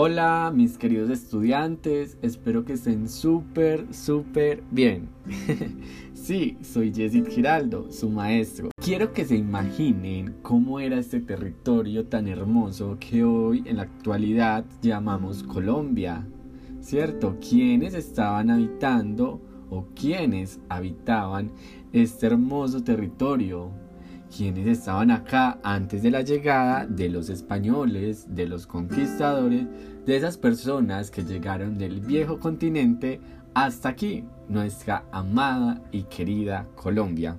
Hola mis queridos estudiantes, espero que estén súper, súper bien. sí, soy Jessit Giraldo, su maestro. Quiero que se imaginen cómo era este territorio tan hermoso que hoy en la actualidad llamamos Colombia. ¿Cierto? ¿Quiénes estaban habitando o quiénes habitaban este hermoso territorio? Quienes estaban acá antes de la llegada de los españoles, de los conquistadores, de esas personas que llegaron del viejo continente hasta aquí, nuestra amada y querida Colombia.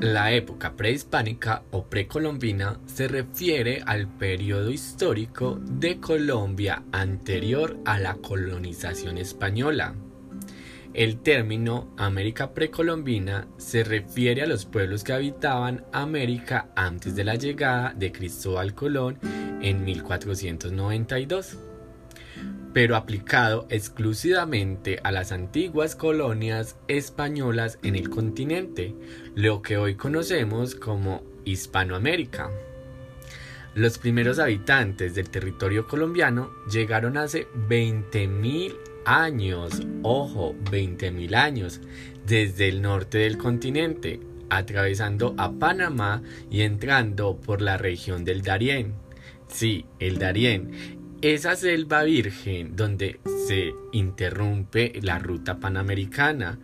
La época prehispánica o precolombina se refiere al periodo histórico de Colombia anterior a la colonización española el término América precolombina se refiere a los pueblos que habitaban América antes de la llegada de Cristóbal Colón en 1492, pero aplicado exclusivamente a las antiguas colonias españolas en el continente, lo que hoy conocemos como Hispanoamérica. Los primeros habitantes del territorio colombiano llegaron hace 20.000 años, ojo, 20.000 años, desde el norte del continente, atravesando a Panamá y entrando por la región del Darién. Sí, el Darién, esa selva virgen donde se interrumpe la ruta panamericana.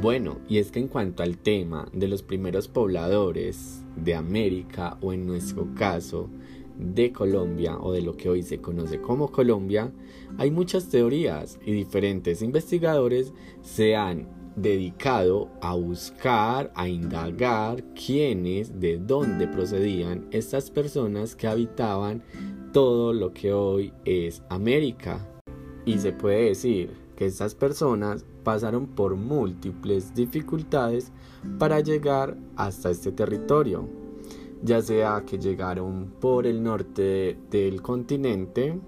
Bueno, y es que en cuanto al tema de los primeros pobladores de América o en nuestro caso de Colombia o de lo que hoy se conoce como Colombia, hay muchas teorías y diferentes investigadores se han dedicado a buscar, a indagar quiénes, de dónde procedían estas personas que habitaban todo lo que hoy es América. Y se puede decir que estas personas pasaron por múltiples dificultades para llegar hasta este territorio ya sea que llegaron por el norte del continente,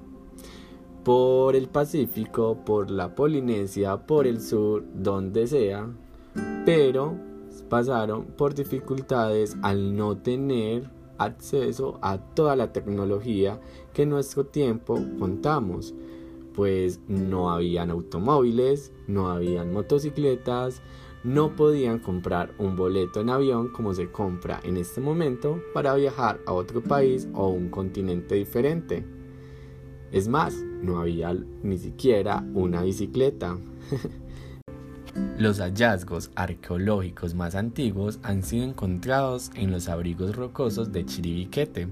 por el Pacífico, por la Polinesia, por el sur, donde sea, pero pasaron por dificultades al no tener acceso a toda la tecnología que en nuestro tiempo contamos, pues no habían automóviles, no habían motocicletas, no podían comprar un boleto en avión como se compra en este momento para viajar a otro país o un continente diferente. Es más, no había ni siquiera una bicicleta. Los hallazgos arqueológicos más antiguos han sido encontrados en los abrigos rocosos de Chiribiquete,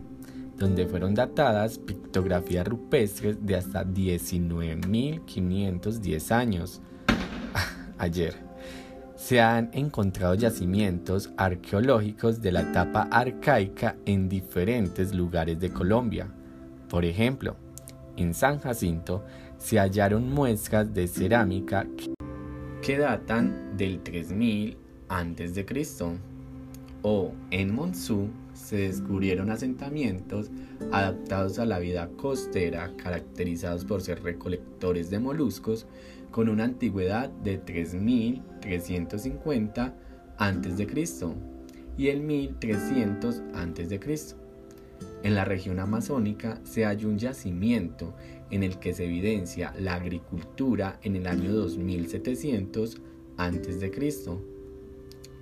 donde fueron datadas pictografías rupestres de hasta 19.510 años. Ayer se han encontrado yacimientos arqueológicos de la etapa arcaica en diferentes lugares de Colombia. Por ejemplo, en San Jacinto se hallaron muestras de cerámica que datan del 3000 a.C. O en Monzú se descubrieron asentamientos adaptados a la vida costera caracterizados por ser recolectores de moluscos con una antigüedad de 3350 a.C. y el 1300 a.C. En la región amazónica se halla un yacimiento en el que se evidencia la agricultura en el año 2700 a.C.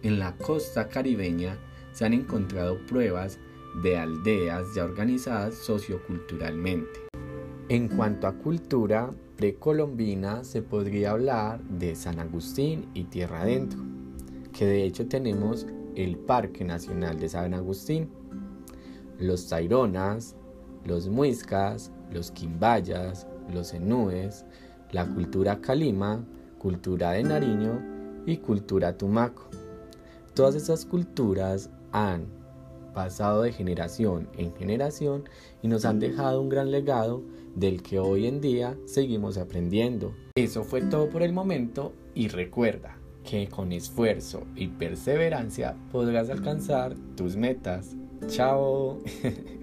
En la costa caribeña se han encontrado pruebas de aldeas ya organizadas socioculturalmente. En cuanto a cultura precolombina, se podría hablar de San Agustín y Tierra Adentro, que de hecho tenemos el Parque Nacional de San Agustín, los Taironas, los Muiscas, los Quimbayas, los Enúes, la cultura Calima, cultura de Nariño y cultura Tumaco. Todas esas culturas han pasado de generación en generación y nos han dejado un gran legado del que hoy en día seguimos aprendiendo. Eso fue todo por el momento y recuerda que con esfuerzo y perseverancia podrás alcanzar tus metas. Chao.